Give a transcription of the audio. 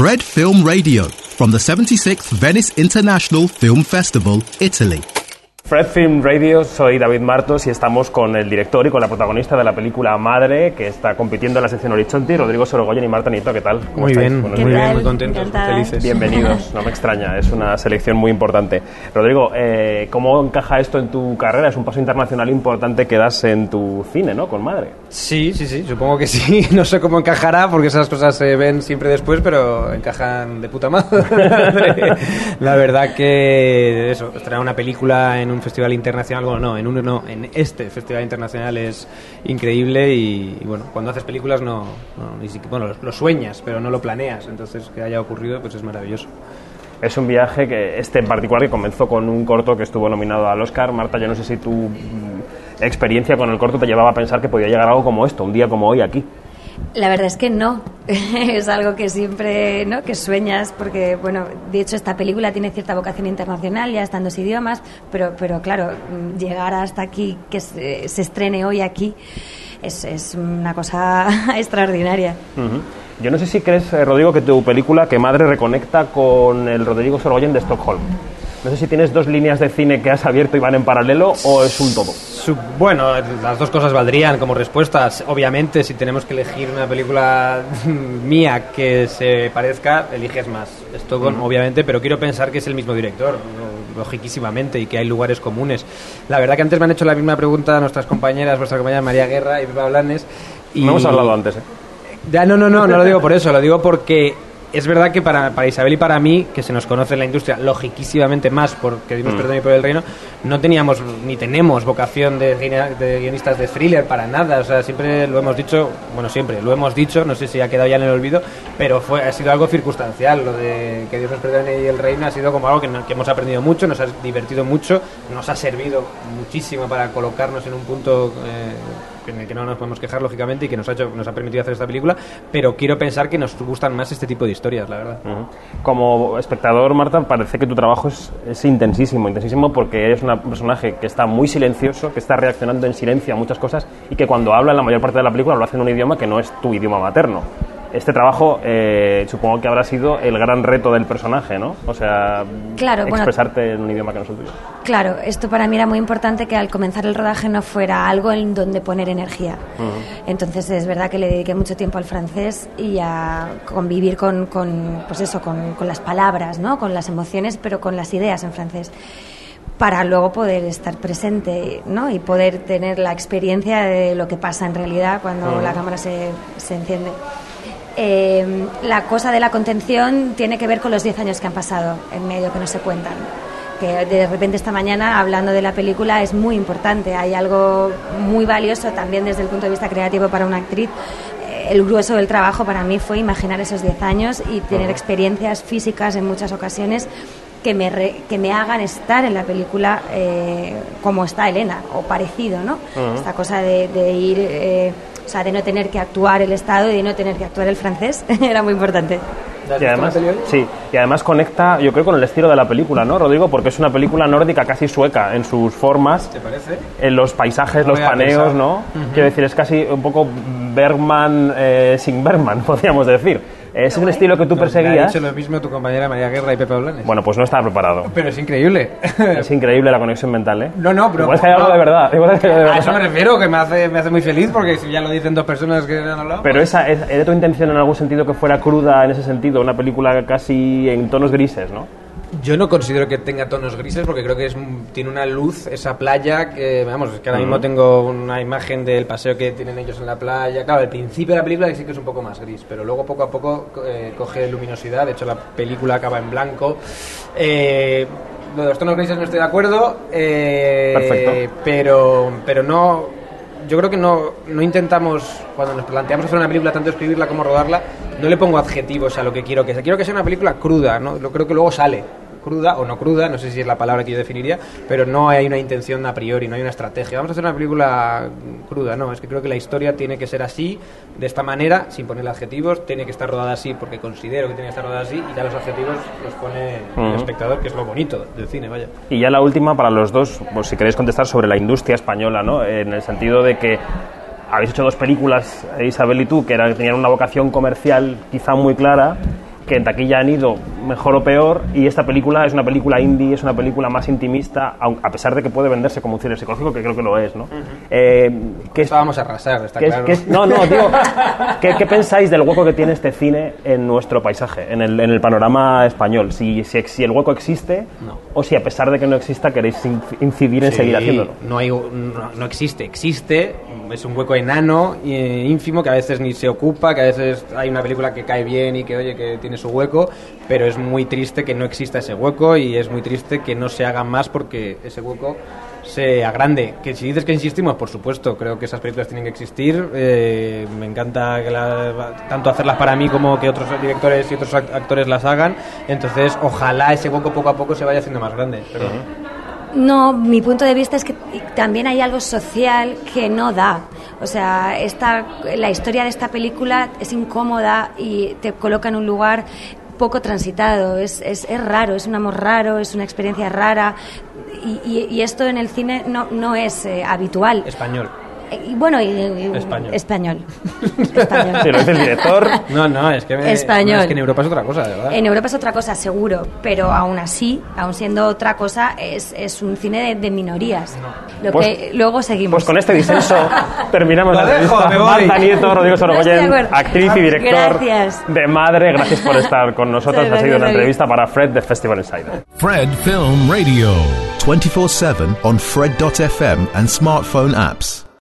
Fred Film Radio from the 76th Venice International Film Festival, Italy. Fred Film Radio, soy David Martos y estamos con el director y con la protagonista de la película Madre, que está compitiendo en la sección Horizonte, Rodrigo Sorogoyen y Marta Nieto. ¿Qué tal? ¿Cómo muy bien, muy bien, muy contentos, felices. Bienvenidos, no me extraña, es una selección muy importante. Rodrigo, eh, ¿cómo encaja esto en tu carrera? Es un paso internacional importante que das en tu cine, ¿no? Con Madre. Sí, sí, sí, supongo que sí. No sé cómo encajará porque esas cosas se ven siempre después, pero encajan de puta madre. La verdad que eso, estrenar una película en un festival internacional, bueno, no, en uno no, en este festival internacional es increíble y, y bueno, cuando haces películas no, no ni siquiera, bueno, lo, sueñas, pero no lo planeas, entonces que haya ocurrido pues es maravilloso. Es un viaje que este en particular que comenzó con un corto que estuvo nominado al Oscar. Marta, yo no sé si mm, experiencia con el corto te llevaba a pensar que podía llegar algo como esto, un día como hoy aquí. La verdad es que no. es algo que siempre, ¿no? Que sueñas, porque, bueno, de hecho esta película tiene cierta vocación internacional, ya está en dos idiomas, pero, pero claro, llegar hasta aquí, que se, se estrene hoy aquí, es, es una cosa extraordinaria. Yo no sé si crees, eh, Rodrigo, que tu película, que Madre, reconecta con el Rodrigo Sorogoyen de Stockholm. No sé si tienes dos líneas de cine que has abierto y van en paralelo o es un todo. Bueno, las dos cosas valdrían como respuestas. Obviamente, si tenemos que elegir una película mía que se parezca, eliges más. Stockholm, obviamente, pero quiero pensar que es el mismo director, logiquísimamente, y que hay lugares comunes. La verdad que antes me han hecho la misma pregunta a nuestras compañeras, vuestra compañera María Guerra y Pepa Blanes. Y... No hemos hablado antes, ¿eh? Ya, no, no, no, no lo digo por eso, lo digo porque es verdad que para, para Isabel y para mí, que se nos conoce en la industria logiquísimamente más porque dimos perdón y por el reino, no teníamos ni tenemos vocación de, de guionistas de thriller para nada. O sea, siempre lo hemos dicho, bueno, siempre lo hemos dicho, no sé si ha quedado ya en el olvido, pero fue, ha sido algo circunstancial. Lo de que Dios nos perdone y el reino ha sido como algo que, no- que hemos aprendido mucho, nos ha divertido mucho, nos ha servido muchísimo para colocarnos en un punto. eh, en el que no nos podemos quejar lógicamente y que nos ha hecho, nos ha permitido hacer esta película, pero quiero pensar que nos gustan más este tipo de historias, la verdad. Como espectador, Marta, parece que tu trabajo es, es intensísimo, intensísimo porque eres un personaje que está muy silencioso, que está reaccionando en silencio a muchas cosas y que cuando habla en la mayor parte de la película lo hace en un idioma que no es tu idioma materno. Este trabajo eh, supongo que habrá sido el gran reto del personaje, ¿no? O sea, Claro, bueno. expresarte en un idioma que no es el tuyo. Claro, esto para mí era muy importante que al comenzar el rodaje no fuera algo en donde poner energía. Entonces es verdad que le dediqué mucho tiempo al francés y a convivir con, con, pues eso, con, con las palabras, ¿no? con las emociones, pero con las ideas en francés para luego poder estar presente ¿no? y poder tener la experiencia de lo que pasa en realidad cuando la cámara se, se enciende. Eh, la cosa de la contención tiene que ver con los 10 años que han pasado en medio que no se cuentan. Que de repente esta mañana, hablando de la película, es muy importante. Hay algo muy valioso también desde el punto de vista creativo para una actriz. Eh, El grueso del trabajo para mí fue imaginar esos 10 años y tener experiencias físicas en muchas ocasiones que me, re- que me hagan estar en la película eh, como está Elena, o parecido, ¿no? Esta cosa de, de ir, eh, o sea, de no tener que actuar el Estado y de no tener que actuar el francés, era muy importante. Y además, sí, y además conecta, yo creo, con el estilo de la película, ¿no, Rodrigo? Porque es una película nórdica casi sueca en sus formas, ¿Te parece? en los paisajes, No los paneos. ¿no? Quiero decir, es casi un poco Bergman eh, sin Bergman, podríamos decir. ¿Es el guay. estilo que tú ha perseguías? dicho lo mismo tu compañera María Guerra y Pepe Blanes. Bueno, pues no estaba preparado. pero es increíble. Es increíble la conexión mental, ¿eh? No, no, pero. Igual es que hay algo no. de verdad. Igual es que hay algo de A eso me verdad. refiero, que me hace, me hace muy feliz porque si ya lo dicen dos personas que han hablado. Pero esa, es- ¿era tu intención en algún sentido que fuera cruda en ese sentido? Una película casi en tonos grises, ¿no? Yo no considero que tenga tonos grises porque creo que es, tiene una luz, esa playa, que vamos, es que ahora mismo tengo una imagen del paseo que tienen ellos en la playa. Claro, al principio de la película sí que es un poco más gris, pero luego poco a poco eh, coge luminosidad. De hecho, la película acaba en blanco. Eh, lo de los tonos grises no estoy de acuerdo. eh, Perfecto. Pero, pero no. Yo creo que no, no intentamos, cuando nos planteamos hacer una película, tanto escribirla como rodarla, no le pongo adjetivos a lo que quiero que sea. Quiero que sea una película cruda, ¿no? Lo creo que luego sale. Cruda o no cruda, no sé si es la palabra que yo definiría, pero no hay una intención a priori, no hay una estrategia. Vamos a hacer una película cruda, no, es que creo que la historia tiene que ser así, de esta manera, sin ponerle adjetivos, tiene que estar rodada así porque considero que tiene que estar rodada así y ya los adjetivos los pone el espectador, que es lo bonito del cine, vaya. Y ya la última para los dos, pues si queréis contestar sobre la industria española, ¿no? En el sentido de que habéis hecho dos películas, eh, Isabel y tú, que eran, tenían una vocación comercial quizá muy clara, que en taquilla han ido mejor o peor y esta película es una película indie, es una película más intimista, a pesar de que puede venderse como un cine psicológico, que creo que lo es, ¿no? Eh, ¿qué es- Esto vamos a arrasar, está ¿Qué es- claro. qué es- no, no, digo, ¿qué, qué pensáis del hueco que tiene este cine en nuestro paisaje, en el, en el panorama español? Si, si, si el hueco existe o si a pesar de que no exista queréis in- incidir en Sí, seguir haciéndolo. No, hay, no, no existe, existe, es un hueco enano, eh, ínfimo, que a veces ni se ocupa, que a veces hay una película que cae bien y que oye que tiene su hueco, pero es muy triste que no exista ese hueco y es muy triste que no se haga más porque ese hueco sea grande. Que si dices que insistimos, por supuesto, creo que esas películas tienen que existir. eh, me encanta que la- tanto hacerlas para mí como que otros directores y otros act- actores las hagan. Entonces, ojalá ese hueco poco a poco se vaya haciendo más grande. No, mi punto de vista es que también hay algo social que no da. O sea, esta, la historia de esta película es incómoda y te coloca en un lugar poco transitado. Es, es, es raro, es un amor raro, es una experiencia rara. Y, y- y esto en el cine no, no es eh, habitual. Español. Eh, Y bueno, y, y- Español. Español. Español. Lo dice el director. No, no, es que, me- Español. no, es que en Europa es otra cosa, de verdad. En Europa es otra cosa, seguro, pero aún así, aún siendo otra cosa, es, es un cine de, de minorías. Lo Pues- que luego seguimos. Pues con este disenso terminamos Lo la dejo, entrevista. me voy. Marta Nieto, Rodrigo Sorogoyen, actriz y director Gracias. de Madre. Gracias por estar con nosotros. Ha sido una entrevista para Fred de Festival Insider. Fred Film Radio. 24 7 on Fred.fm and smartphone apps.